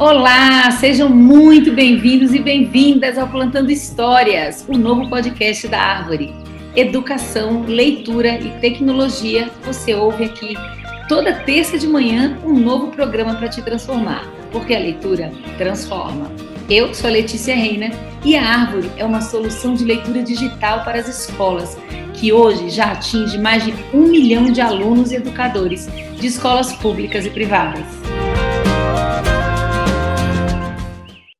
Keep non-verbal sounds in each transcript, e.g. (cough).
Olá, sejam muito bem-vindos e bem-vindas ao Plantando Histórias, o novo podcast da Árvore. Educação, leitura e tecnologia, você ouve aqui toda terça de manhã um novo programa para te transformar, porque a leitura transforma. Eu sou a Letícia Reina e a Árvore é uma solução de leitura digital para as escolas, que hoje já atinge mais de um milhão de alunos e educadores de escolas públicas e privadas.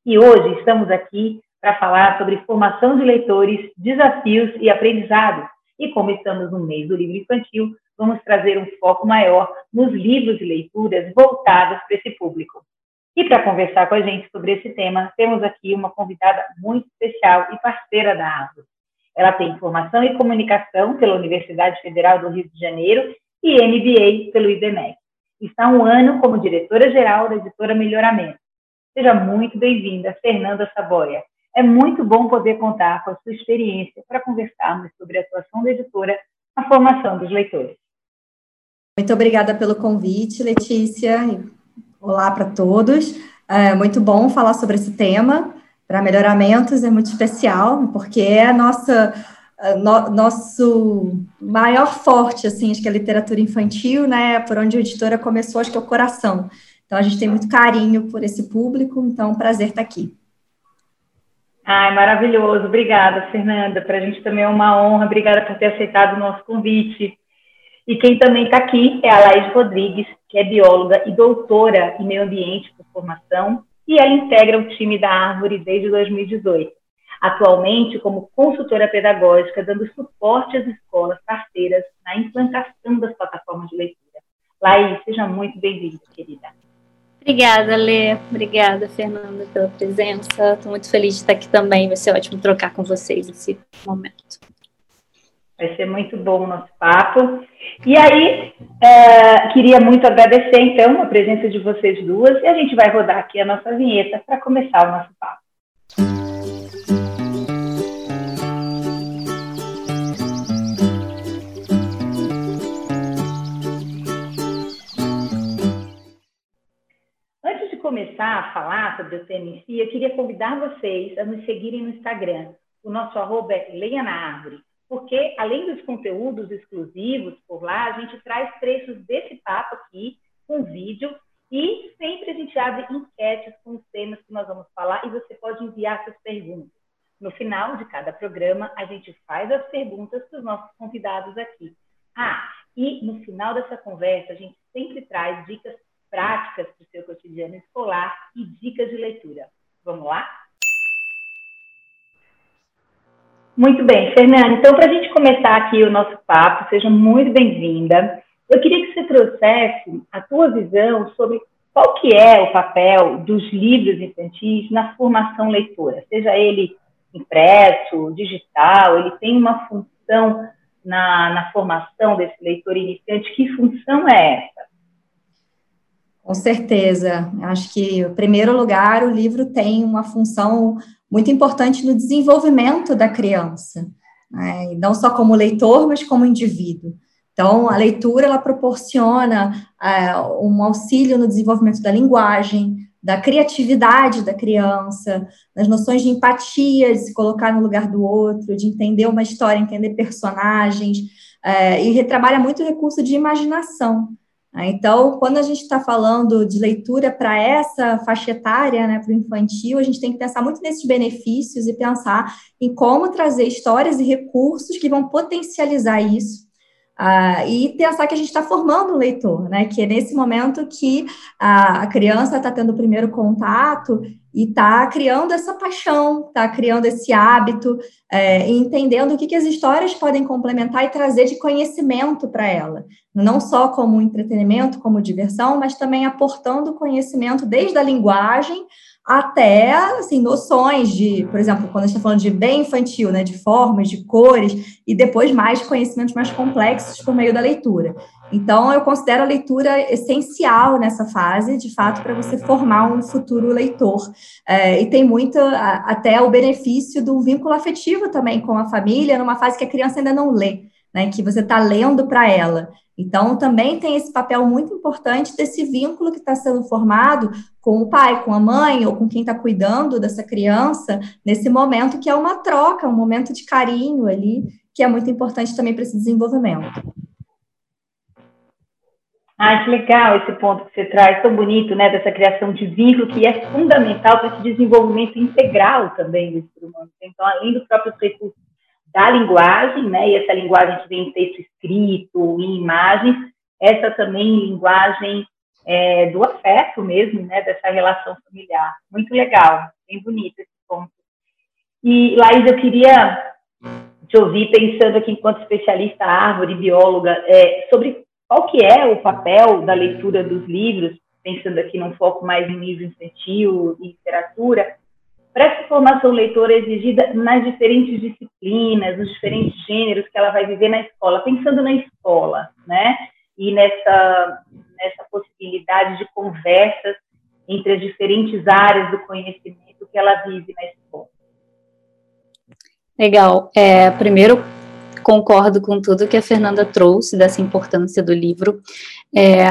E hoje estamos aqui para falar sobre formação de leitores, desafios e aprendizado. E como estamos no mês do livro infantil, vamos trazer um foco maior nos livros e leituras voltados para esse público. E para conversar com a gente sobre esse tema, temos aqui uma convidada muito especial e parceira da Árvore. Ela tem formação em comunicação pela Universidade Federal do Rio de Janeiro e MBA pelo IBMEC. Está um ano como diretora-geral da editora Melhoramento Seja muito bem-vinda, Fernanda Saboia. É muito bom poder contar com a sua experiência para conversarmos sobre a atuação da editora na formação dos leitores. Muito obrigada pelo convite, Letícia. Olá para todos. É muito bom falar sobre esse tema. Para melhoramentos é muito especial, porque é a nossa no, nosso maior forte, assim, acho que é a literatura infantil, né, por onde a editora começou, acho que é o coração. Então, a gente tem muito carinho por esse público, então, é prazer estar aqui. Ai, maravilhoso. Obrigada, Fernanda. Para a gente também é uma honra. Obrigada por ter aceitado o nosso convite. E quem também está aqui é a Laís Rodrigues, que é bióloga e doutora em meio ambiente por formação, e ela integra o time da Árvore desde 2018. Atualmente, como consultora pedagógica, dando suporte às escolas parceiras na implantação das plataformas de leitura. Laís, seja muito bem-vinda, querida. Obrigada, Lê. Obrigada, Fernanda, pela presença. Estou muito feliz de estar aqui também. Vai ser ótimo trocar com vocês esse momento. Vai ser muito bom o nosso papo. E aí, é, queria muito agradecer, então, a presença de vocês duas. E a gente vai rodar aqui a nossa vinheta para começar o nosso papo. Começar a falar sobre o tema em si, eu queria convidar vocês a nos seguirem no Instagram. O nosso arroba é Leia na Árvore, porque além dos conteúdos exclusivos por lá, a gente traz trechos desse papo aqui, com vídeo, e sempre a gente abre enquetes com os temas que nós vamos falar e você pode enviar suas perguntas. No final de cada programa, a gente faz as perguntas para os nossos convidados aqui. Ah, e no final dessa conversa, a gente sempre traz dicas práticas para o seu cotidiano escolar e dicas de leitura. Vamos lá? Muito bem, Fernanda. Então, para a gente começar aqui o nosso papo, seja muito bem-vinda. Eu queria que você trouxesse a tua visão sobre qual que é o papel dos livros infantis na formação leitora, seja ele impresso, digital, ele tem uma função na, na formação desse leitor iniciante. Que função é essa? Com certeza. Acho que, em primeiro lugar, o livro tem uma função muito importante no desenvolvimento da criança, né? não só como leitor, mas como indivíduo. Então, a leitura ela proporciona é, um auxílio no desenvolvimento da linguagem, da criatividade da criança, das noções de empatia, de se colocar no lugar do outro, de entender uma história, entender personagens, é, e trabalha muito o recurso de imaginação. Né? Então, quando a gente está falando de leitura para essa faixa etária, né, para o infantil, a gente tem que pensar muito nesses benefícios e pensar em como trazer histórias e recursos que vão potencializar isso. Uh, e pensar que a gente está formando um leitor, né? Que é nesse momento que a, a criança está tendo o primeiro contato e está criando essa paixão, está criando esse hábito, é, entendendo o que, que as histórias podem complementar e trazer de conhecimento para ela, não só como entretenimento, como diversão, mas também aportando conhecimento desde a linguagem até assim noções de, por exemplo, quando a gente está falando de bem infantil, né, de formas, de cores e depois mais conhecimentos mais complexos por meio da leitura. Então, eu considero a leitura essencial nessa fase, de fato, para você formar um futuro leitor. É, e tem muito até o benefício do vínculo afetivo também com a família, numa fase que a criança ainda não lê. Né, que você está lendo para ela. Então, também tem esse papel muito importante desse vínculo que está sendo formado com o pai, com a mãe ou com quem está cuidando dessa criança, nesse momento que é uma troca, um momento de carinho ali, que é muito importante também para esse desenvolvimento. Ah, que legal esse ponto que você traz, tão bonito, né, dessa criação de vínculo, que é fundamental para esse desenvolvimento integral também do ser humano. Então, além dos próprios recursos da linguagem, né, e essa linguagem que vem em texto escrito, em imagens, essa também linguagem é, do afeto mesmo, né, dessa relação familiar. Muito legal, bem bonito esse ponto. E, Laís, eu queria te ouvir pensando aqui enquanto especialista árvore, bióloga, é, sobre qual que é o papel da leitura dos livros, pensando aqui num foco mais em livro infantil e literatura, para essa formação leitora exigida nas diferentes disciplinas, nos diferentes gêneros que ela vai viver na escola, pensando na escola, né? E nessa, nessa possibilidade de conversas entre as diferentes áreas do conhecimento que ela vive na escola. Legal. É, primeiro, concordo com tudo que a Fernanda trouxe dessa importância do livro. É,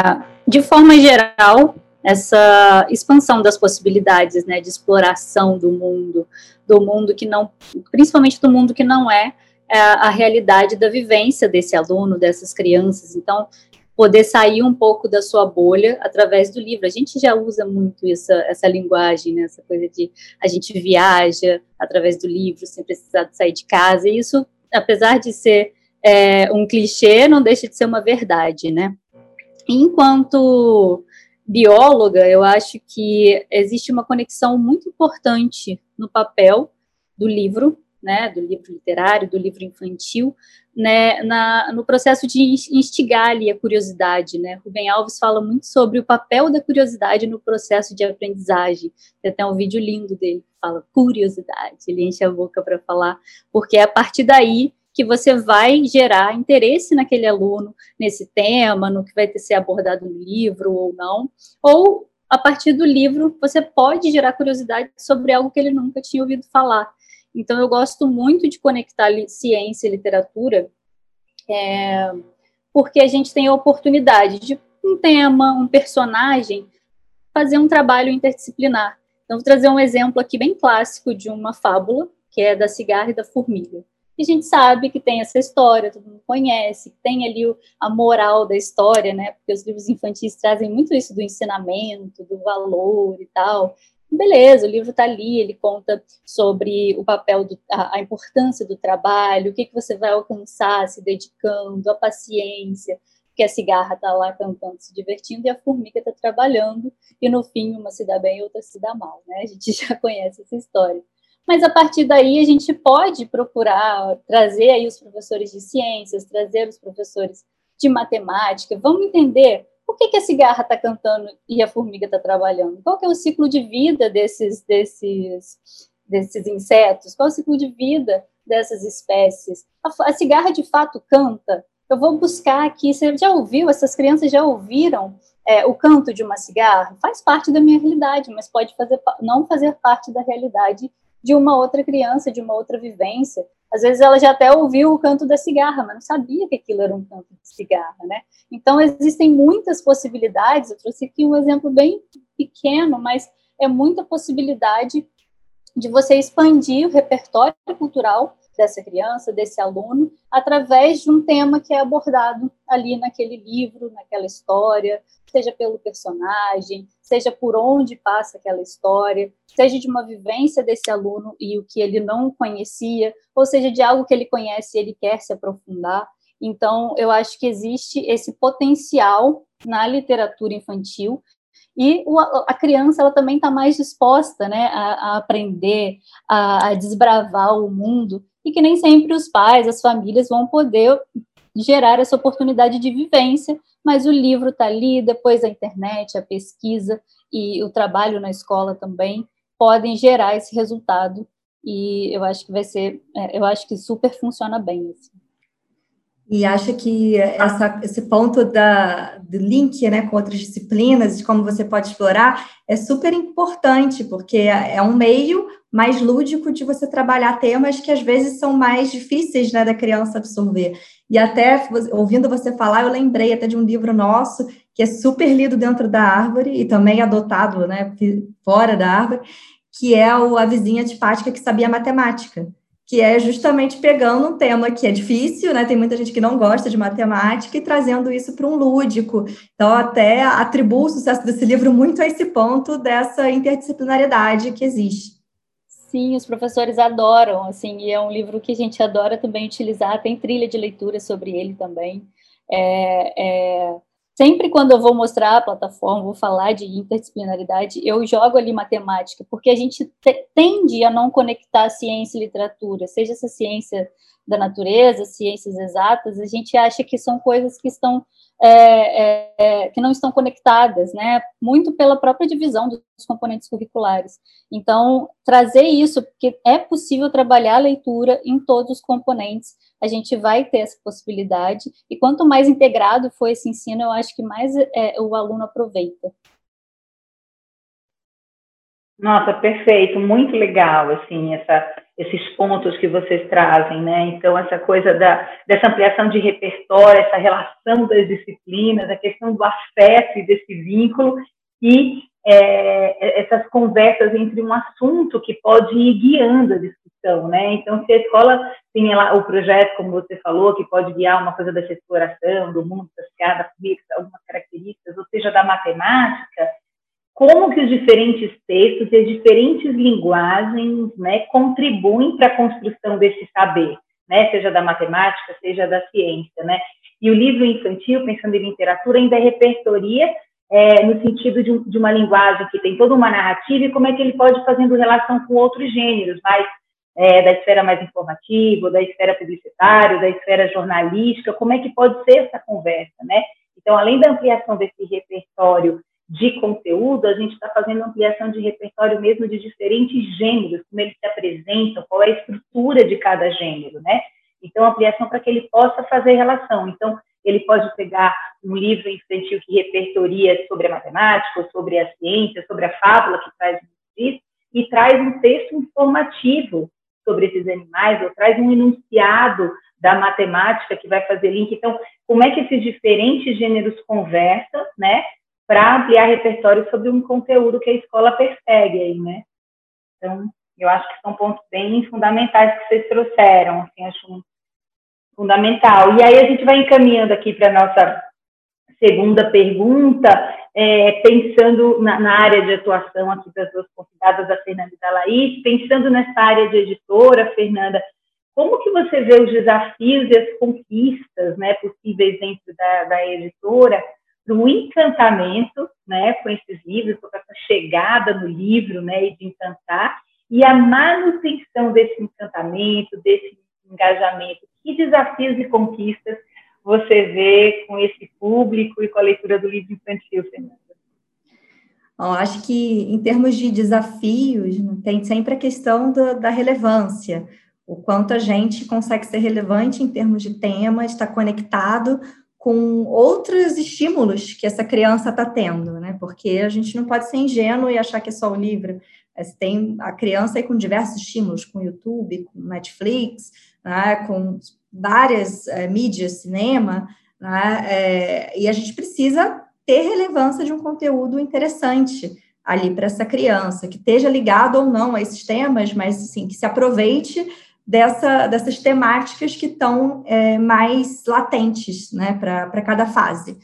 de forma geral, essa expansão das possibilidades, né, de exploração do mundo, do mundo que não, principalmente do mundo que não é, é a realidade da vivência desse aluno, dessas crianças. Então, poder sair um pouco da sua bolha através do livro. A gente já usa muito essa, essa linguagem, né? essa coisa de a gente viaja através do livro sem precisar sair de casa. E isso, apesar de ser é, um clichê, não deixa de ser uma verdade, né? Enquanto bióloga, eu acho que existe uma conexão muito importante no papel do livro, né, do livro literário, do livro infantil, né, na, no processo de instigar ali a curiosidade, né. Rubem Alves fala muito sobre o papel da curiosidade no processo de aprendizagem. Tem até um vídeo lindo dele que fala curiosidade, ele enche a boca para falar, porque é a partir daí que você vai gerar interesse naquele aluno, nesse tema, no que vai ter ser abordado no livro ou não, ou a partir do livro você pode gerar curiosidade sobre algo que ele nunca tinha ouvido falar. Então eu gosto muito de conectar ciência e literatura, é, porque a gente tem a oportunidade de um tema, um personagem, fazer um trabalho interdisciplinar. Então vou trazer um exemplo aqui bem clássico de uma fábula, que é da cigarra e da formiga. E a gente sabe que tem essa história, todo mundo conhece, tem ali o, a moral da história, né? Porque os livros infantis trazem muito isso do ensinamento, do valor e tal. Beleza, o livro está ali, ele conta sobre o papel, do, a, a, importância do trabalho, o que, que você vai alcançar se dedicando, a paciência, porque a cigarra está lá cantando, se divertindo, e a formiga está trabalhando, e no fim uma se dá bem e outra se dá mal, né? A gente (laughs) já conhece essa história mas a partir daí a gente pode procurar trazer aí os professores de ciências, trazer os professores de matemática, vamos entender por que, que a cigarra está cantando e a formiga está trabalhando, qual é o ciclo de vida desses, desses, desses insetos, qual é o ciclo de vida dessas espécies. A, a cigarra de fato canta, eu vou buscar aqui, você já ouviu, essas crianças já ouviram é, o canto de uma cigarra? Faz parte da minha realidade, mas pode fazer, não fazer parte da realidade de uma outra criança, de uma outra vivência. Às vezes ela já até ouviu o canto da cigarra, mas não sabia que aquilo era um canto de cigarra, né? Então existem muitas possibilidades. Eu trouxe aqui um exemplo bem pequeno, mas é muita possibilidade de você expandir o repertório cultural dessa criança, desse aluno, através de um tema que é abordado ali naquele livro, naquela história, seja pelo personagem, seja por onde passa aquela história, seja de uma vivência desse aluno e o que ele não conhecia, ou seja de algo que ele conhece e ele quer se aprofundar. Então, eu acho que existe esse potencial na literatura infantil e a criança ela também está mais disposta né, a, a aprender, a, a, desbravar o mundo e que nem sempre os pais, as famílias vão poder gerar essa oportunidade de vivência, mas o livro está ali, depois a internet, a pesquisa e o trabalho na escola também podem gerar esse resultado e eu acho que vai ser, é, eu acho que super funciona bem. Assim. E acho que essa, esse ponto da, do link né, com outras disciplinas, de como você pode explorar, é super importante, porque é um meio mais lúdico de você trabalhar temas que às vezes são mais difíceis né, da criança absorver. E até ouvindo você falar, eu lembrei até de um livro nosso que é super lido dentro da árvore e também adotado né, fora da árvore, que é o A Vizinha Antipática que Sabia Matemática que é justamente pegando um tema que é difícil, né? Tem muita gente que não gosta de matemática e trazendo isso para um lúdico. Então, até atribuo o sucesso desse livro muito a esse ponto dessa interdisciplinariedade que existe. Sim, os professores adoram, assim, e é um livro que a gente adora também utilizar, tem trilha de leitura sobre ele também. É, é, sempre quando eu vou mostrar a plataforma, vou falar de interdisciplinaridade, eu jogo ali matemática, porque a gente tende a não conectar ciência e literatura, seja essa ciência da natureza, ciências exatas, a gente acha que são coisas que estão é, é, é, que não estão conectadas, né? Muito pela própria divisão dos componentes curriculares. Então, trazer isso, porque é possível trabalhar a leitura em todos os componentes, a gente vai ter essa possibilidade, e quanto mais integrado for esse ensino, eu acho que mais é, o aluno aproveita. Nossa, perfeito, muito legal, assim, essa, esses pontos que vocês trazem, né? Então, essa coisa da, dessa ampliação de repertório, essa relação das disciplinas, a questão do afeto e desse vínculo, e é, essas conversas entre um assunto que pode ir guiando a discussão, né? Então, se a escola tem lá o projeto, como você falou, que pode guiar uma coisa dessa exploração do mundo associado a algumas características, ou seja, da matemática, como que os diferentes textos e as diferentes linguagens né, contribuem para a construção desse saber, né, seja da matemática, seja da ciência. Né? E o livro infantil, pensando em literatura, ainda é repertoria é, no sentido de, de, uma linguagem que tem toda uma narrativa e como é que ele pode fazendo relação com outros gêneros, mais é, da esfera mais informativa, da esfera publicitária, da esfera jornalística, como é que pode ser essa conversa, né? Então, além da ampliação desse repertório de conteúdo, a gente está fazendo ampliação de repertório mesmo de diferentes gêneros, como eles se apresentam, qual é a estrutura de cada gênero, né? Então, ampliação para que ele possa fazer relação. Então, ele pode pegar um livro infantil que repertoria sobre a matemática, sobre a ciência, sobre a fábula que traz isso, e traz um texto informativo sobre esses animais, ou traz um enunciado da matemática que vai fazer link. Então, como é que esses diferentes gêneros conversam, né? Para ampliar repertório sobre um conteúdo que a escola persegue aí, né? Então, eu acho que são pontos bem fundamentais que vocês trouxeram, assim, acho fundamental. E aí a gente vai encaminhando aqui para a nossa segunda pergunta, é, pensando na, na, área de atuação aqui das duas convidadas, a Fernanda e a Laís, pensando nessa área de editora, Fernanda, como que você vê os desafios e as conquistas né, possíveis dentro da, da editora do encantamento, né, com esses livros, com essa chegada no livro, né, e de encantar, e a manutenção desse encantamento, desse engajamento. Que desafios e conquistas você vê com esse público e com a leitura do livro infantil, Fernanda? Bom, acho que em termos de desafios, tem sempre a questão da, da relevância, o quanto a gente consegue ser relevante em termos de tema, estar conectado com outros estímulos que essa criança está tendo, né? Porque a gente não pode ser ingênuo e achar que é só o livro. Você tem a criança aí com diversos estímulos, com YouTube, com Netflix, né? com várias é, mídias, cinema, né? É, e a gente precisa ter relevância de um conteúdo interessante ali para essa criança, que esteja ligado ou não a esses temas, mas assim, que se aproveite dessa, dessas temáticas que estão é, mais latentes né, para cada fase.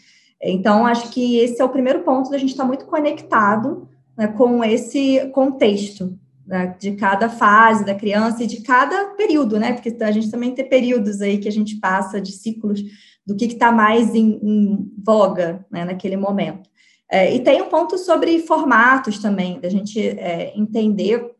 Então, acho que esse é o primeiro ponto da gente estar tá muito conectado né, com esse contexto né, de cada fase da criança e de cada período, né? Porque a gente também tem períodos aí que a gente passa de ciclos do que está mais em, em voga né, naquele momento. É, e tem um ponto sobre formatos também, da gente é, entender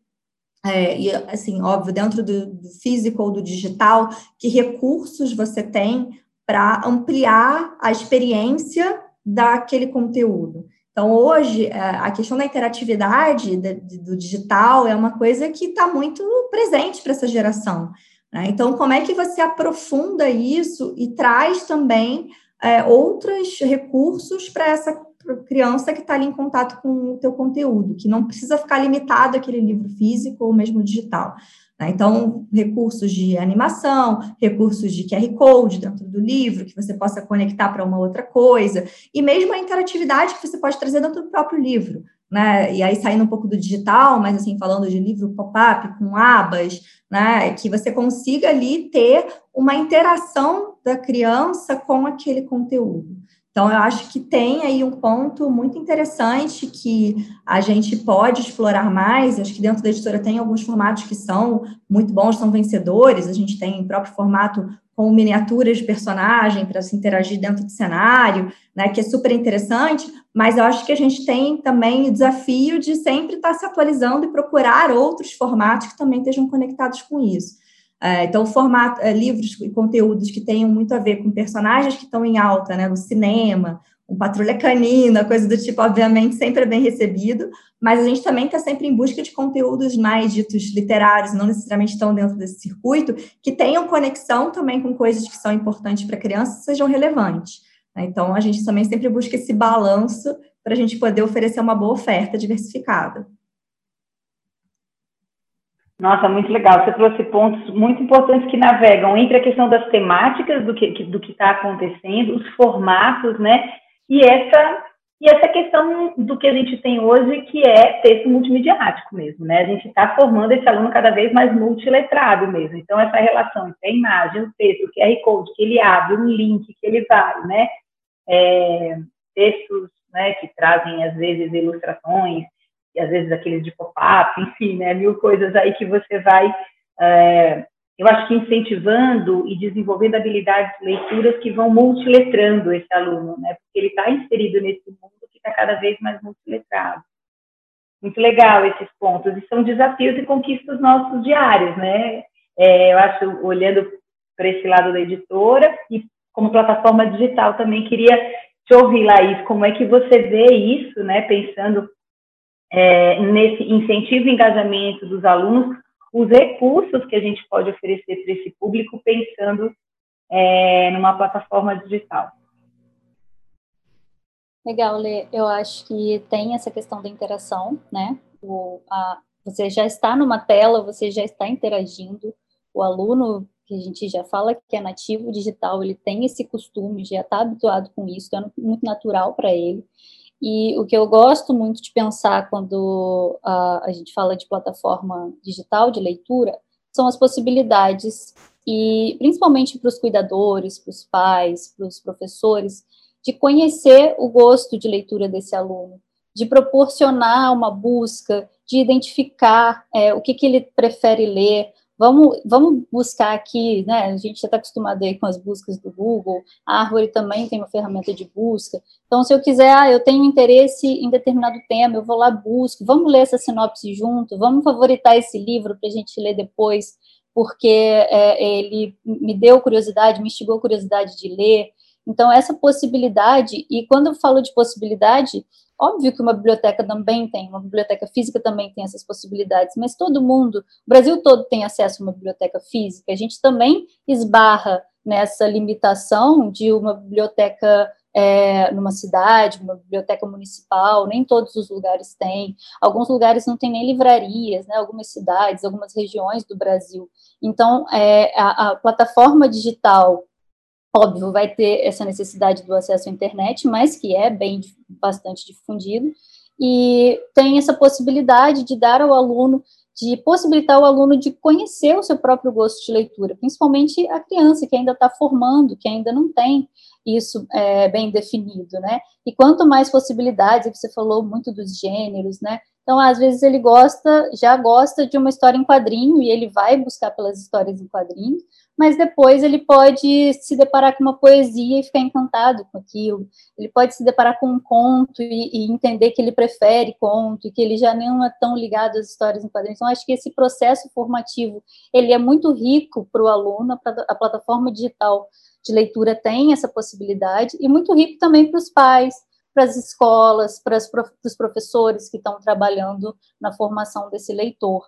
é, e assim, óbvio, dentro do, do físico ou do digital, que recursos você tem para ampliar a experiência daquele conteúdo. Então, hoje, é, a questão da interatividade do digital é uma coisa que está muito presente para essa geração. Né? Então, como é que você aprofunda isso e traz também é, outros recursos para essa criança que está ali em contato com o teu conteúdo, que não precisa ficar limitado àquele livro físico ou mesmo digital. Né? Então, recursos de animação, recursos de QR Code dentro do livro, que você possa conectar para uma outra coisa, e mesmo a interatividade que você pode trazer dentro do próprio livro. Né? E aí saindo um pouco do digital, mas assim, falando de livro pop-up com abas, né? Que você consiga ali ter uma interação da criança com aquele conteúdo. Então, eu acho que tem aí um ponto muito interessante que a gente pode explorar mais. Acho que dentro da editora tem alguns formatos que são muito bons, são vencedores. A gente tem o próprio formato com miniaturas de personagem para se interagir dentro do cenário, né, que é super interessante, mas eu acho que a gente tem também o desafio de sempre estar se atualizando e procurar outros formatos que também estejam conectados com isso. É, então, formato, é, livros e conteúdos que tenham muito a ver com personagens que estão em alta, né, no cinema, um patrulha canina, coisa do tipo, obviamente, sempre é bem recebido, mas a gente também está sempre em busca de conteúdos mais ditos literários, não necessariamente estão dentro desse circuito, que tenham conexão também com coisas que são importantes para crianças e sejam relevantes. Né? Então, a gente também sempre busca esse balanço para a gente poder oferecer uma boa oferta diversificada. Nossa, muito legal. Você trouxe pontos muito importantes que navegam entre a questão das temáticas do que do que está acontecendo, os formatos, né? E essa e essa questão do que a gente tem hoje, que é texto multimediático mesmo, né? A gente está formando esse aluno cada vez mais multiletrado mesmo. Então, essa relação entre a imagem, o texto, o QR Code que ele abre, um link que ele vai, né? É, textos né, que trazem, às vezes, ilustrações, às vezes aqueles de pop-up, enfim, né, mil coisas aí que você vai, é, eu acho que incentivando e desenvolvendo habilidades de leituras que vão multiletrando esse aluno, né, porque ele está inserido nesse mundo que está cada vez mais multiletrado. Muito legal esses pontos, e são desafios e conquistas nossos diários, né, é, eu acho, olhando para esse lado da editora e como plataforma digital também queria te ouvir, Laís, como é que você vê isso, né, pensando é, nesse incentivo e engajamento dos alunos, os recursos que a gente pode oferecer para esse público pensando é, numa plataforma digital. Legal, Lê. Eu acho que tem essa questão da interação, né? O, a, você já está numa tela, você já está interagindo. O aluno, que a gente já fala que é nativo digital, ele tem esse costume, já está habituado com isso, é muito natural para ele. E o que eu gosto muito de pensar quando uh, a gente fala de plataforma digital de leitura são as possibilidades, e principalmente para os cuidadores, para os pais, para os professores, de conhecer o gosto de leitura desse aluno, de proporcionar uma busca, de identificar é, o que, que ele prefere ler, Vamos, vamos buscar aqui, né? A gente já está acostumado aí com as buscas do Google, a Árvore também tem uma ferramenta de busca. Então, se eu quiser, ah, eu tenho interesse em determinado tema, eu vou lá, busco, vamos ler essa sinopse junto, vamos favoritar esse livro para a gente ler depois, porque é, ele me deu curiosidade, me instigou curiosidade de ler. Então, essa possibilidade, e quando eu falo de possibilidade, Óbvio que uma biblioteca também tem, uma biblioteca física também tem essas possibilidades, mas todo mundo, o Brasil todo tem acesso a uma biblioteca física. A gente também esbarra nessa limitação de uma biblioteca é, numa cidade, uma biblioteca municipal, nem todos os lugares têm. Alguns lugares não têm nem livrarias, né? Algumas cidades, algumas regiões do Brasil. Então, é, a, a plataforma digital óbvio, vai ter essa necessidade do acesso à internet, mas que é bem bastante difundido, e tem essa possibilidade de dar ao aluno, de possibilitar o aluno de conhecer o seu próprio gosto de leitura, principalmente a criança que ainda está formando, que ainda não tem isso é, bem definido, né? E quanto mais possibilidades, você falou muito dos gêneros, né? Então, às vezes ele gosta, já gosta de uma história em quadrinho e ele vai buscar pelas histórias em quadrinhos, mas depois ele pode se deparar com uma poesia e ficar encantado com aquilo. Ele pode se deparar com um conto e, e entender que ele prefere conto e que ele já não é tão ligado às histórias em quadrinhos. Então, acho que esse processo formativo ele é muito rico para o aluno, a plataforma digital de leitura tem essa possibilidade e muito rico também para os pais, para as escolas, para os professores que estão trabalhando na formação desse leitor.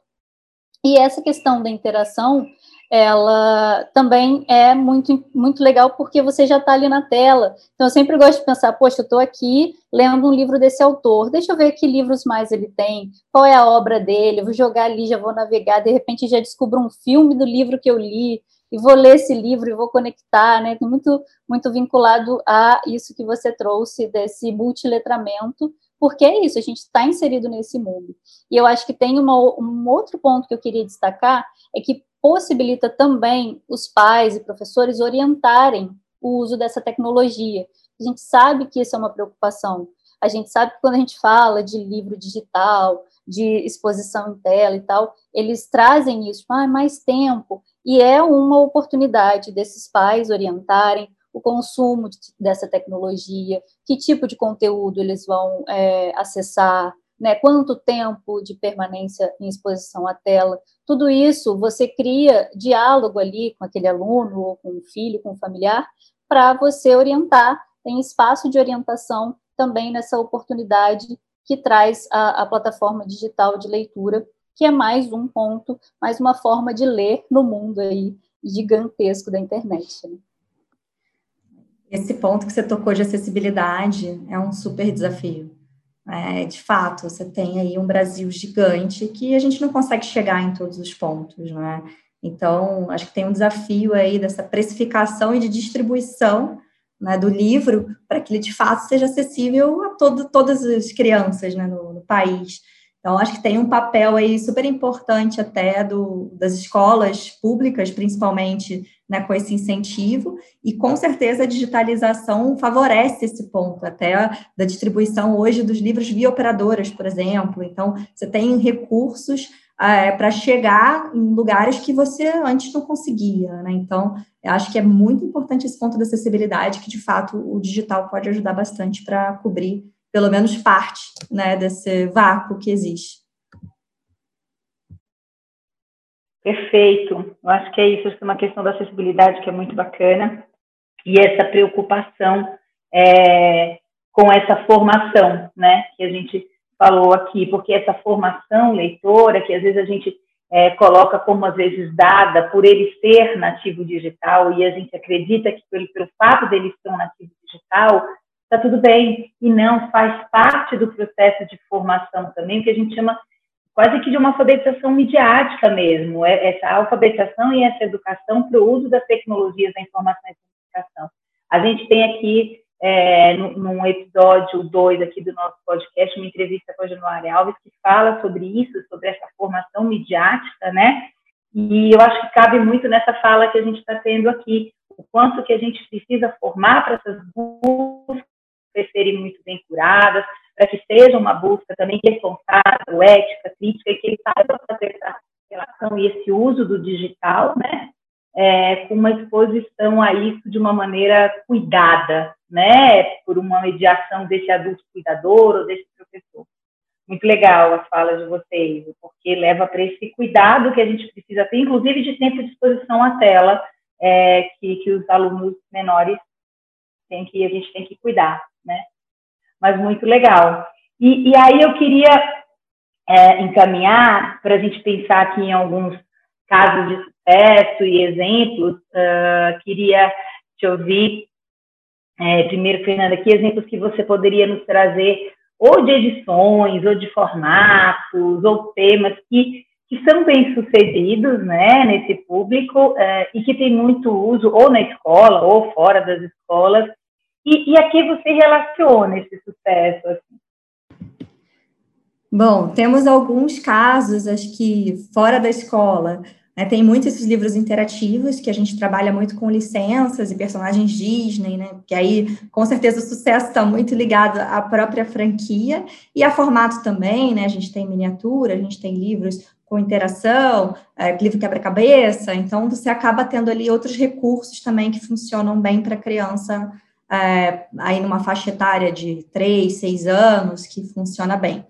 E essa questão da interação ela também é muito, muito legal porque você já está ali na tela. Então, eu sempre gosto de pensar, poxa, eu estou aqui lendo um livro desse autor, deixa eu ver que livros mais ele tem, qual é a obra dele, eu vou jogar ali, já vou navegar, de repente já descubro um filme do livro que eu li, e vou ler esse livro e vou conectar, né? Muito, muito vinculado a isso que você trouxe desse multiletramento, porque é isso, a gente está inserido nesse mundo. E eu acho que tem uma, um outro ponto que eu queria destacar, é que possibilita também os pais e professores orientarem o uso dessa tecnologia. A gente sabe que isso é uma preocupação. A gente sabe que quando a gente fala de livro digital, de exposição em tela e tal, eles trazem isso, ah, mais tempo, e é uma oportunidade desses pais orientarem o consumo de, dessa tecnologia, que tipo de conteúdo eles vão é, acessar, né, quanto tempo de permanência em exposição à tela, tudo isso você cria diálogo ali com aquele aluno, ou com o filho, com o familiar, para você orientar, tem espaço de orientação também nessa oportunidade que traz a, a plataforma digital de leitura que é mais um ponto, mais uma forma de ler no mundo aí gigantesco da internet. Né? Esse ponto que você tocou de acessibilidade é um super desafio. É, de fato, você tem aí um Brasil gigante que a gente não consegue chegar em todos os pontos, né? Então, acho que tem um desafio aí dessa precificação e de distribuição né, do livro para que ele de fato seja acessível a todo, todas as crianças né, no, no país. Então, acho que tem um papel aí super importante até do, das escolas públicas, principalmente, né, com esse incentivo, e com certeza a digitalização favorece esse ponto, até da distribuição hoje dos livros via operadoras, por exemplo. Então, você tem recursos é, para chegar em lugares que você antes não conseguia, né? Então, acho que é muito importante esse ponto da acessibilidade, que de fato o digital pode ajudar bastante para cobrir pelo menos parte né, desse vácuo que existe. Perfeito. Eu acho que é isso. Acho que é uma questão da acessibilidade que é muito bacana e essa preocupação é, com essa formação, né, que a gente falou aqui, porque essa formação leitora, que às vezes a gente é, coloca como às vezes dada por ele ser nativo digital e a gente acredita que pelo, pelo fato dele ser um nativo digital está tudo bem. E não, faz parte do processo de formação também, que a gente chama quase que de uma alfabetização midiática mesmo, é, essa alfabetização e essa educação para o uso das tecnologias da informação e comunicação. A gente tem aqui, é, num episódio 2 aqui do nosso podcast, uma entrevista com a Januária Alves, que fala sobre isso, sobre essa formação midiática, né? E eu acho que cabe muito nessa fala que a gente está tendo aqui, o quanto que a gente precisa formar para essas buscas serem muito bem curadas, para que seja uma busca também responsável, ética, crítica, e que ele saiba fazer essa relação e esse uso do digital, né, é, com uma exposição a isso de uma maneira cuidada, né, por uma mediação desse adulto cuidador ou desse professor. Muito legal as falas de vocês, porque leva para esse cuidado que a gente precisa ter, inclusive de tempo de exposição à tela, é, que, que os alunos menores têm que, a gente tem que cuidar né? Mas muito legal. E, e aí eu queria é, encaminhar para a gente pensar aqui em alguns casos de sucesso e exemplos. Uh, queria te ouvir, é, primeiro, Fernanda, que exemplos que você poderia nos trazer, ou de edições, ou de formatos, ou temas que, que são bem sucedidos né, nesse público uh, e que tem muito uso, ou na escola, ou fora das escolas, e, e a que você relaciona esse sucesso? Assim? Bom, temos alguns casos, acho que fora da escola, né, tem muitos esses livros interativos que a gente trabalha muito com licenças e personagens Disney, né? Que aí, com certeza, o sucesso está muito ligado à própria franquia e a formato também, né? A gente tem miniatura, a gente tem livros com interação, é, livro quebra-cabeça, então você acaba tendo ali outros recursos também que funcionam bem para a criança é, aí numa faixa etária de 3, 6 anos, que funciona bem.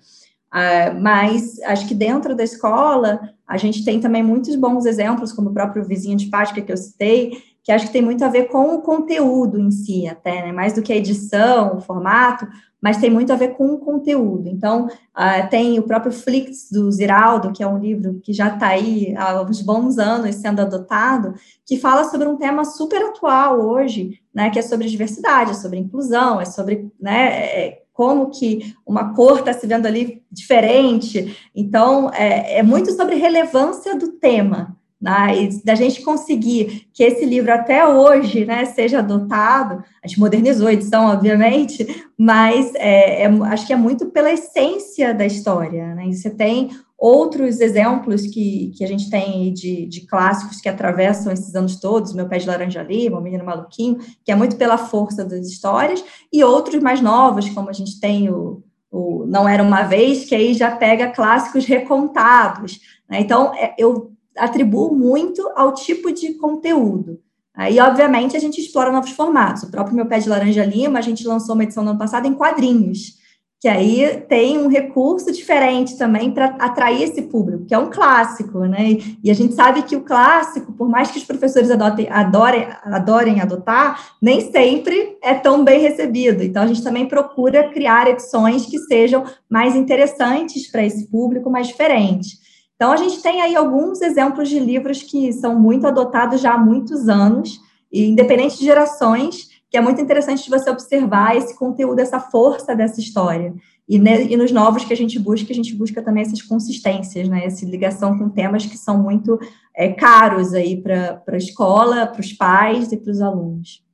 É, mas acho que dentro da escola a gente tem também muitos bons exemplos, como o próprio vizinho de Pática que eu citei, que acho que tem muito a ver com o conteúdo em si, até, né? mais do que a edição, o formato, mas tem muito a ver com o conteúdo. Então, uh, tem o próprio Flix do Ziraldo, que é um livro que já está aí há uns bons anos sendo adotado, que fala sobre um tema super atual hoje, né, que é sobre diversidade, é sobre inclusão, é sobre né, é, como que uma cor está se vendo ali diferente. Então, é, é muito sobre relevância do tema, né, da gente conseguir que esse livro até hoje né, seja adotado, a gente modernizou a edição, obviamente, mas é, é, acho que é muito pela essência da história. Né? você tem outros exemplos que, que a gente tem de, de clássicos que atravessam esses anos todos, Meu Pé de Laranja Lima, O Menino Maluquinho, que é muito pela força das histórias, e outros mais novos, como a gente tem o, o Não Era Uma Vez, que aí já pega clássicos recontados. Né? Então, é, eu atribuo muito ao tipo de conteúdo. Aí, obviamente, a gente explora novos formatos. O próprio Meu Pé de Laranja Lima, a gente lançou uma edição no ano passado em quadrinhos, que aí tem um recurso diferente também para atrair esse público, que é um clássico, né? E a gente sabe que o clássico, por mais que os professores adotem, adorem, adorem adotar, nem sempre é tão bem recebido. Então, a gente também procura criar edições que sejam mais interessantes para esse público, mais diferentes. Então, a gente tem aí alguns exemplos de livros que são muito adotados já há muitos anos, e independente de gerações, que é muito interessante de você observar esse conteúdo, essa força dessa história. E, ne, e nos novos que a gente busca, a gente busca também essas consistências, né? Essa ligação com temas que são muito é, caros aí para a escola, para os pais e para os alunos.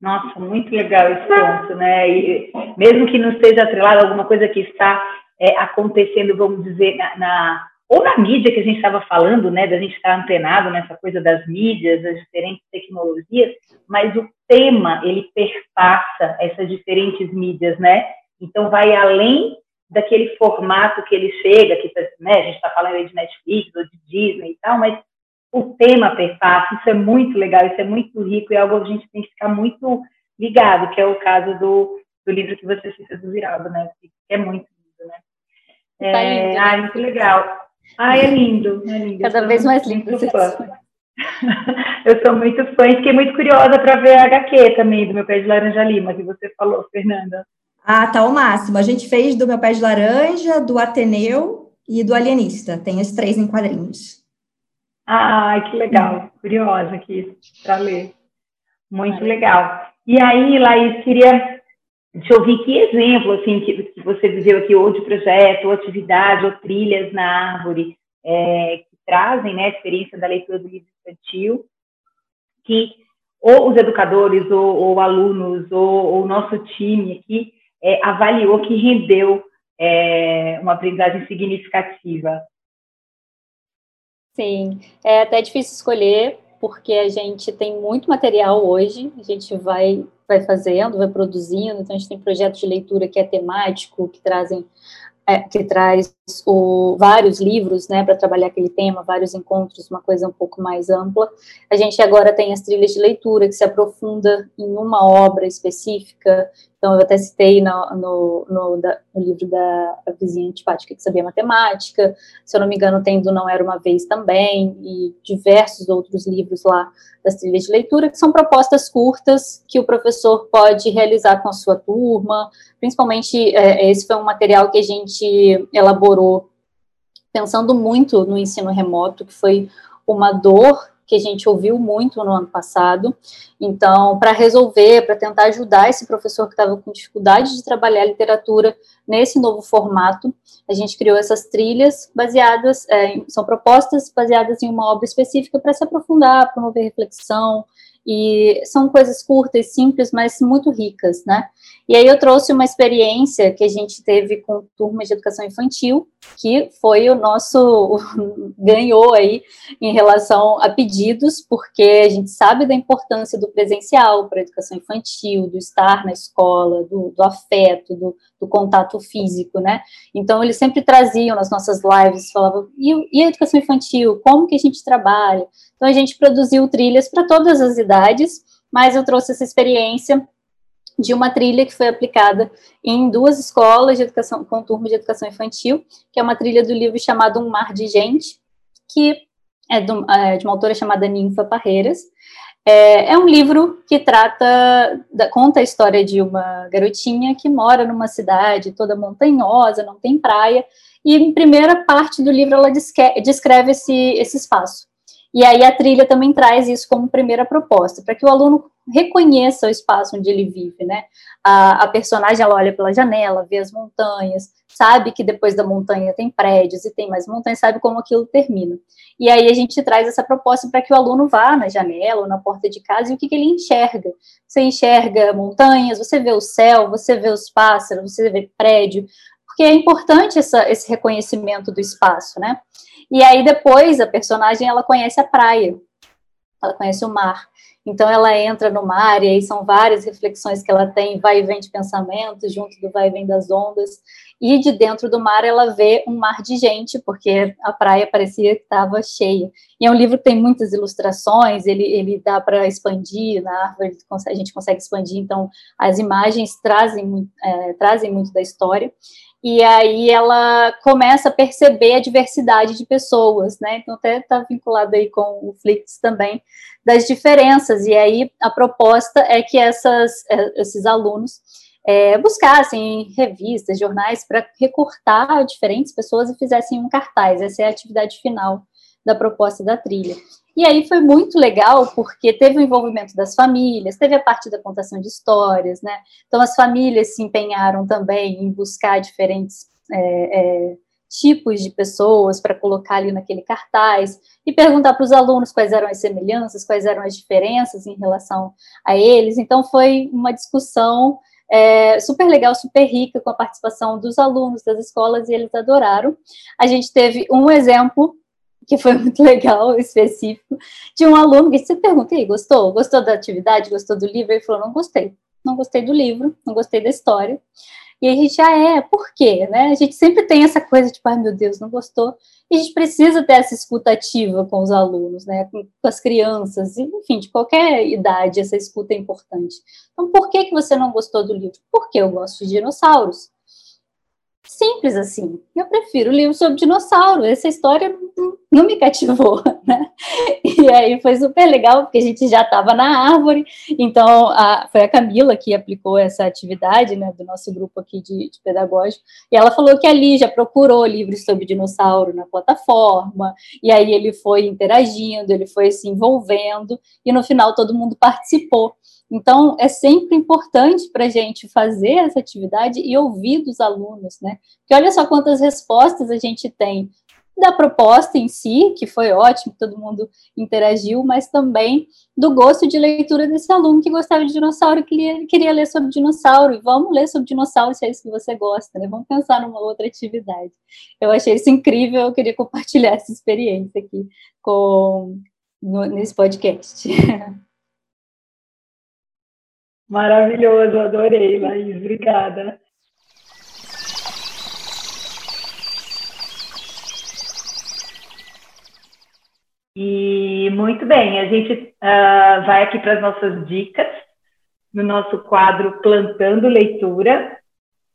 Nossa, muito legal esse ponto, né? E mesmo que não esteja atrelado a alguma coisa que está é, acontecendo, vamos dizer, na, na, ou na mídia que a gente estava falando, né, da gente estar antenado nessa coisa das mídias, das diferentes tecnologias, mas o tema, ele perpassa essas diferentes mídias, né? Então, vai além daquele formato que ele chega, que né, a gente está falando aí de Netflix ou de Disney e tal, mas o tema perpassa, isso é muito legal, isso é muito rico e é algo que a gente tem que ficar muito ligado, que é o caso do, do livro que você fez do Viraldo, né? Que é muito é, tá lindo. Né? Ai, muito legal. Ai, é lindo. É lindo. Cada vez mais lindo. Eu sou (laughs) muito fã e fiquei muito curiosa para ver a HQ também do Meu Pé de Laranja Lima, que você falou, Fernanda. Ah, tá ao máximo. A gente fez do Meu Pé de Laranja, do Ateneu e do Alienista. Tem os três em quadrinhos. Ai, que legal. Curiosa aqui para ler. Muito legal. E aí, Laís, queria Eu ouvir que exemplo assim que, que você viveu aqui, ou de projeto, ou atividade, ou trilhas na árvore, é, que trazem né, a experiência da leitura do livro infantil, que ou os educadores, ou, ou alunos, ou o nosso time aqui é, avaliou que rendeu é, uma aprendizagem significativa. Sim, é até difícil escolher, porque a gente tem muito material hoje, a gente vai vai fazendo, vai produzindo. Então, a gente tem projetos de leitura que é temático, que trazem é, que traz o, vários livros, né, para trabalhar aquele tema, vários encontros, uma coisa um pouco mais ampla. A gente agora tem as trilhas de leitura, que se aprofunda em uma obra específica. Então, eu até citei no, no, no, da, no livro da vizinha antipática que sabia matemática, se eu não me engano, tem do Não Era Uma Vez também, e diversos outros livros lá das trilhas de leitura, que são propostas curtas que o professor pode realizar com a sua turma, principalmente, é, esse foi um material que a gente elaborou pensando muito no ensino remoto, que foi uma dor que a gente ouviu muito no ano passado. Então, para resolver, para tentar ajudar esse professor que estava com dificuldade de trabalhar literatura nesse novo formato, a gente criou essas trilhas baseadas, é, são propostas baseadas em uma obra específica para se aprofundar, promover reflexão, e são coisas curtas, simples, mas muito ricas, né? E aí eu trouxe uma experiência que a gente teve com turmas de educação infantil, que foi o nosso (laughs) ganhou aí em relação a pedidos, porque a gente sabe da importância do presencial para a educação infantil, do estar na escola, do, do afeto, do, do, contato físico, né? Então eles sempre traziam nas nossas lives, falavam, e, e a educação infantil, como que a gente trabalha? Então, a gente produziu trilhas para todas as idades, mas eu trouxe essa experiência de uma trilha que foi aplicada em duas escolas de educação, com turma de educação infantil, que é uma trilha do livro chamado Um Mar de Gente, que é, do, é de uma autora chamada Ninfa Parreiras. É, é um livro que trata, da, conta a história de uma garotinha que mora numa cidade toda montanhosa, não tem praia, e em primeira parte do livro ela descreve, descreve esse, esse espaço. E aí a trilha também traz isso como primeira proposta, para que o aluno reconheça o espaço onde ele vive, né? A, a, personagem ela olha pela janela, vê as montanhas, sabe que depois da montanha tem prédios e tem mais montanhas, sabe como aquilo termina. E aí a gente traz essa proposta para que o aluno vá na janela ou na porta de casa e o que, que ele enxerga. Você enxerga montanhas, você vê o céu, você vê os pássaros, você vê prédio, porque é importante essa, esse reconhecimento do espaço, né? E aí depois a personagem ela conhece a praia, ela conhece o mar. Então ela entra no mar e aí são várias reflexões que ela tem, vai e vem de pensamentos, junto do vai e vem das ondas. E de dentro do mar ela vê um mar de gente, porque a praia parecia que estava cheia. E é um livro que tem muitas ilustrações, ele, ele dá para expandir na árvore, a gente consegue expandir, então as imagens trazem, é, trazem muito da história e aí ela começa a perceber a diversidade de pessoas, né? Então até está vinculado aí com o Flix também das diferenças. E aí a proposta é que essas, é, esses alunos é, buscassem revistas, jornais para recortar diferentes pessoas e fizessem um cartaz. Essa é a atividade final da proposta da trilha. E aí foi muito legal, porque teve o envolvimento das famílias, teve a parte da contação de histórias, né? Então, as famílias se empenharam também em buscar diferentes é, é, tipos de pessoas para colocar ali naquele cartaz e perguntar para os alunos quais eram as semelhanças, quais eram as diferenças em relação a eles. Então, foi uma discussão é, super legal, super rica, com a participação dos alunos das escolas, e eles adoraram. A gente teve um exemplo que foi (laughs) muito legal, específico, de um aluno que você pergunta, e gostou? Gostou da atividade? Gostou do livro? Ele falou, não gostei. Não gostei do livro, não gostei da história. E a gente já é, por quê? Né? A gente sempre tem essa coisa, tipo, ai meu Deus, não gostou. E a gente precisa ter essa escuta ativa com os alunos, né? Com, com as crianças, enfim, de qualquer idade, essa escuta é importante. Então, por que, que você não gostou do livro? Porque eu gosto de dinossauros. Simples assim. Eu prefiro livro sobre dinossauro. Essa história não me cativou, (laughs) né? E aí foi super legal, porque a gente já estava na árvore. Então, a, foi a Camila que aplicou essa atividade, né, do nosso grupo aqui de, de pedagógico. E ela falou que ali já procurou livros sobre dinossauro na plataforma. E aí ele foi interagindo, ele foi se envolvendo. E no final todo mundo participou. Então, é sempre importante para a gente fazer essa atividade e ouvir dos alunos, né? Porque olha só quantas respostas a gente tem da proposta em si, que foi ótimo, todo mundo interagiu, mas também do gosto de leitura desse aluno que gostava de dinossauro, que queria, queria ler sobre dinossauro, e vamos ler sobre dinossauro se é isso que você gosta, né? Vamos pensar numa outra atividade. Eu achei isso incrível, eu queria compartilhar essa experiência aqui com, no, nesse podcast. (laughs) Maravilhoso, adorei, Laís, obrigada. E muito bem, a gente uh, vai aqui para as nossas dicas, no nosso quadro Plantando Leitura.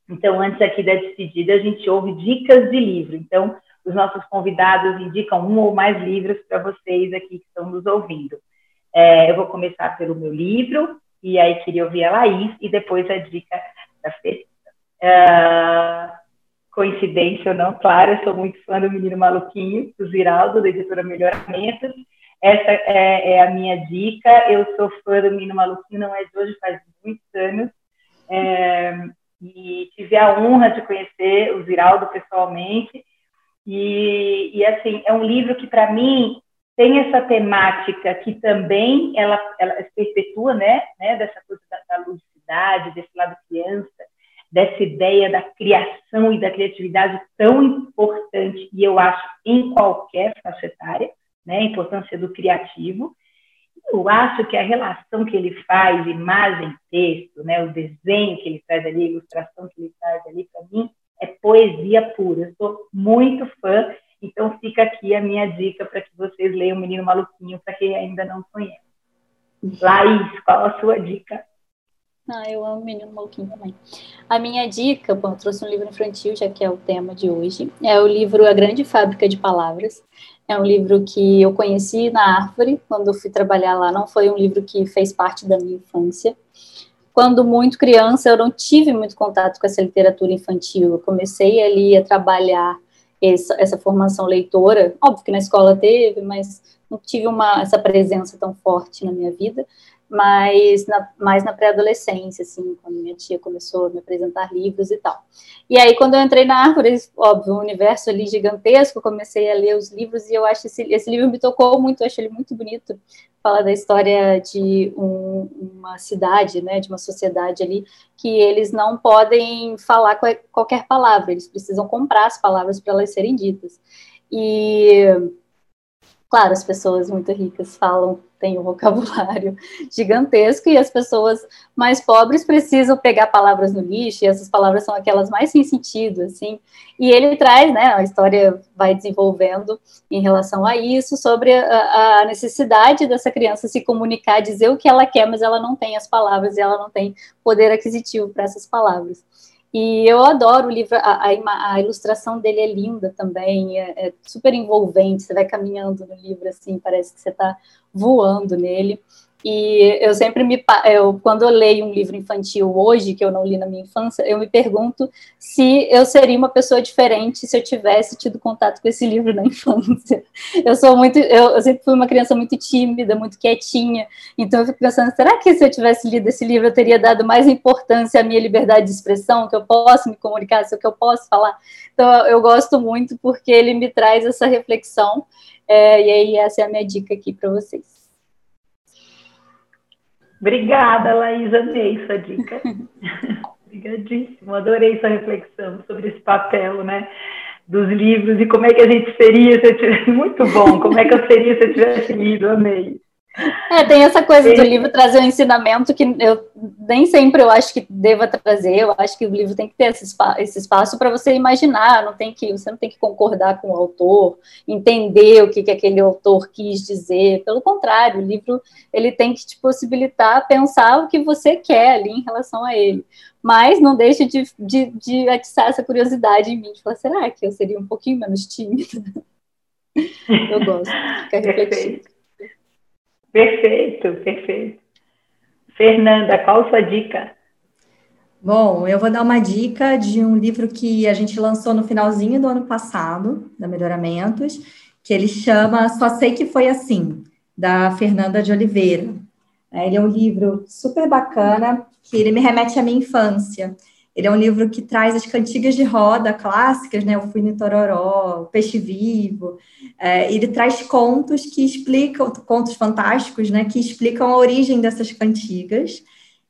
Então, antes aqui da despedida, a gente ouve dicas de livro. Então, os nossos convidados indicam um ou mais livros para vocês aqui que estão nos ouvindo. É, eu vou começar pelo meu livro, e aí queria ouvir a Laís e depois a dica da Fê. Uh, coincidência ou não, claro, eu sou muito fã do Menino Maluquinho, do Ziraldo, da editora Melhoramentos. Essa é, é, a minha dica. Eu sou fã do Menino Maluquinho, não é de hoje, faz muitos anos. É, e tive a honra de conhecer o Ziraldo pessoalmente. E, e assim, é um livro que, para mim, tem essa temática que também ela, ela se perpetua, né, né, dessa coisa da, da ludicidade, desse lado criança, dessa ideia da criação e da criatividade tão importante, e eu acho em qualquer faixa etária, né, a importância do criativo. Eu acho que a relação que ele faz, imagem-texto, né, o desenho que ele faz ali, a ilustração que ele faz ali, para mim, é poesia pura. Eu sou muito fã então fica aqui a minha dica para que vocês leiam o Menino Maluquinho, para quem ainda não conhece. Laís, qual a sua dica? Ah, eu amo Menino Maluquinho também. A minha dica, bom, eu trouxe um livro infantil, já que é o tema de hoje, é o livro A Grande Fábrica de Palavras. É um livro que eu conheci na Árvore, quando eu fui trabalhar lá. Não foi um livro que fez parte da minha infância. Quando muito criança, eu não tive muito contato com essa literatura infantil. Eu comecei ali a trabalhar essa, essa formação leitora. Óbvio que na escola teve, mas não tive uma, essa presença tão forte na minha vida mas na, mais na pré-adolescência, assim, quando minha tia começou a me apresentar livros e tal. E aí, quando eu entrei na árvore, óbvio, um universo ali gigantesco, comecei a ler os livros e eu acho esse, esse livro me tocou muito, eu acho ele muito bonito. Fala da história de um, uma cidade, né, de uma sociedade ali, que eles não podem falar qualquer palavra, eles precisam comprar as palavras para elas serem ditas. E Claro, as pessoas muito ricas falam, têm um vocabulário (laughs) gigantesco, e as pessoas mais pobres precisam pegar palavras no lixo, e essas palavras são aquelas mais sem sentido, assim. E ele traz, né, a história vai desenvolvendo em relação a isso, sobre a, a necessidade dessa criança se comunicar, dizer o que ela quer, mas ela não tem as palavras, e ela não tem poder aquisitivo para essas palavras. E eu adoro o livro, a, a, a ilustração dele é linda também, é, é, super envolvente. Você vai caminhando no livro assim, parece que você está voando nele. E eu sempre me. Eu, quando eu leio um livro infantil hoje, que eu não li na minha infância, eu me pergunto se eu seria uma pessoa diferente se eu tivesse tido contato com esse livro na (laughs) infância. Eu sou muito. Eu, eu sempre fui uma criança muito tímida, muito quietinha. Então eu fico pensando, será que se eu tivesse lido esse livro eu teria dado mais importância à minha liberdade de expressão, que eu posso me comunicar, se o que eu posso falar? Então eu gosto muito porque ele me traz essa reflexão. É, e aí essa é a minha dica aqui para vocês. Obrigada, Laís, amei sua dica. (laughs) Obrigadíssimo, adorei sua reflexão sobre esse papel, né? Dos livros e como é que a gente seria se eu tivesse. Muito bom, como é que eu seria se eu tivesse lido, amei. É, tem essa coisa do livro trazer um ensinamento que eu nem sempre eu acho que deva trazer. Eu acho que o livro tem que ter esse espaço, esse espaço para você imaginar. Não tem que você não tem que concordar com o autor, entender o que, que aquele autor quis dizer. Pelo contrário, o livro ele tem que te possibilitar pensar o que você quer ali em relação a ele. Mas não deixe de, de, de atiçar essa curiosidade em mim, de falar, será que eu seria um pouquinho menos tímida? (laughs) Eu gosto de ficar refletindo. Perfeito, perfeito. Fernanda, qual sua dica? Bom, eu vou dar uma dica de um livro que a gente lançou no finalzinho do ano passado, da Melhoramentos, que ele chama Só Sei Que Foi Assim, da Fernanda de Oliveira. É, ele é um livro super bacana, que ele me remete à minha infância. Ele é um livro que traz as cantigas de roda clássicas, né? O Fui no Tororó, o Peixe Vivo. É, ele traz contos que explicam, contos fantásticos, né? Que explicam a origem dessas cantigas.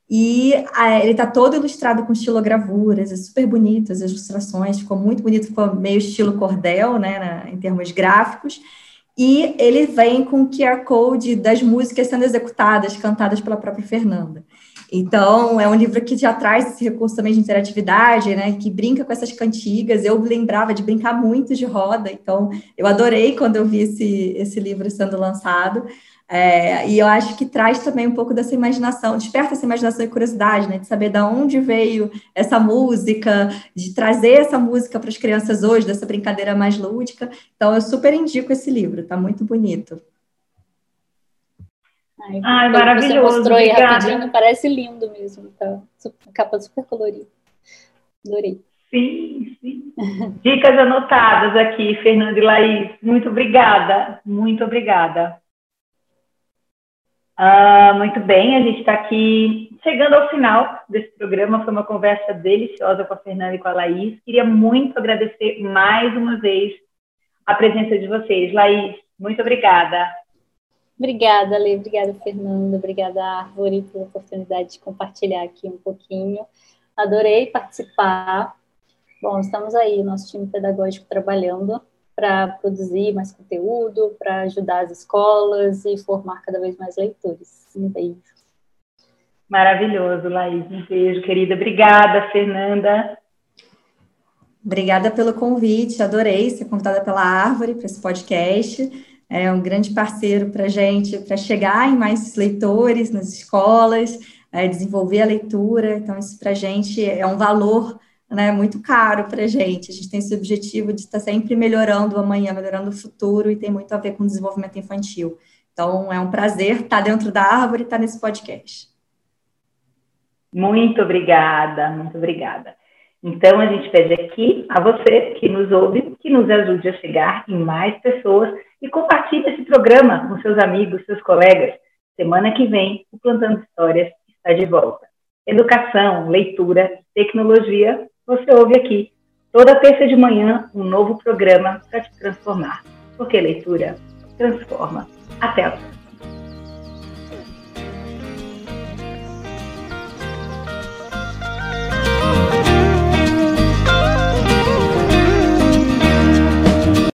E é, ele está todo ilustrado com estilogravuras, é super bonito, as ilustrações, ficou muito bonito, ficou meio estilo cordel, né? Na, em termos gráficos. E ele vem com o QR Code das músicas sendo executadas, cantadas pela própria Fernanda. Então, é um livro que já traz esse recurso também de interatividade, né? Que brinca com essas cantigas. Eu lembrava de brincar muito de roda, então eu adorei quando eu vi esse, esse livro sendo lançado. É, e eu acho que traz também um pouco dessa imaginação, desperta essa imaginação e curiosidade, né? De saber de onde veio essa música, de trazer essa música para as crianças hoje, dessa brincadeira mais lúdica. Então, eu super indico esse livro, tá muito bonito. Ai, Ai maravilhoso. Você mostrou aí obrigada. rapidinho, parece lindo mesmo. Tá? Capa super colorida. Adorei. Sim, sim. Dicas anotadas aqui, Fernanda e Laís. Muito obrigada. Muito obrigada. Ah, muito bem, a gente está aqui chegando ao final desse programa. Foi uma conversa deliciosa com a Fernanda e com a Laís. Queria muito agradecer mais uma vez a presença de vocês. Laís, muito obrigada. Obrigada, Lê. Obrigada, Fernanda. Obrigada, Árvore, pela oportunidade de compartilhar aqui um pouquinho. Adorei participar. Bom, estamos aí, nosso time pedagógico trabalhando para produzir mais conteúdo, para ajudar as escolas e formar cada vez mais leitores. Um beijo. Maravilhoso, Laís. Um beijo, querida. Obrigada, Fernanda. Obrigada pelo convite, adorei ser convidada pela Árvore para esse podcast. É um grande parceiro para a gente, para chegar em mais leitores nas escolas, é, desenvolver a leitura. Então, isso para a gente é um valor né, muito caro para a gente. A gente tem esse objetivo de estar sempre melhorando o amanhã, melhorando o futuro, e tem muito a ver com o desenvolvimento infantil. Então, é um prazer estar dentro da árvore e estar nesse podcast. Muito obrigada, muito obrigada. Então, a gente pede aqui a você que nos ouve, que nos ajude a chegar em mais pessoas e compartilhe esse programa com seus amigos, seus colegas. Semana que vem, o Plantando Histórias está de volta. Educação, leitura, tecnologia, você ouve aqui. Toda terça de manhã, um novo programa para te transformar. Porque leitura transforma. Até lá!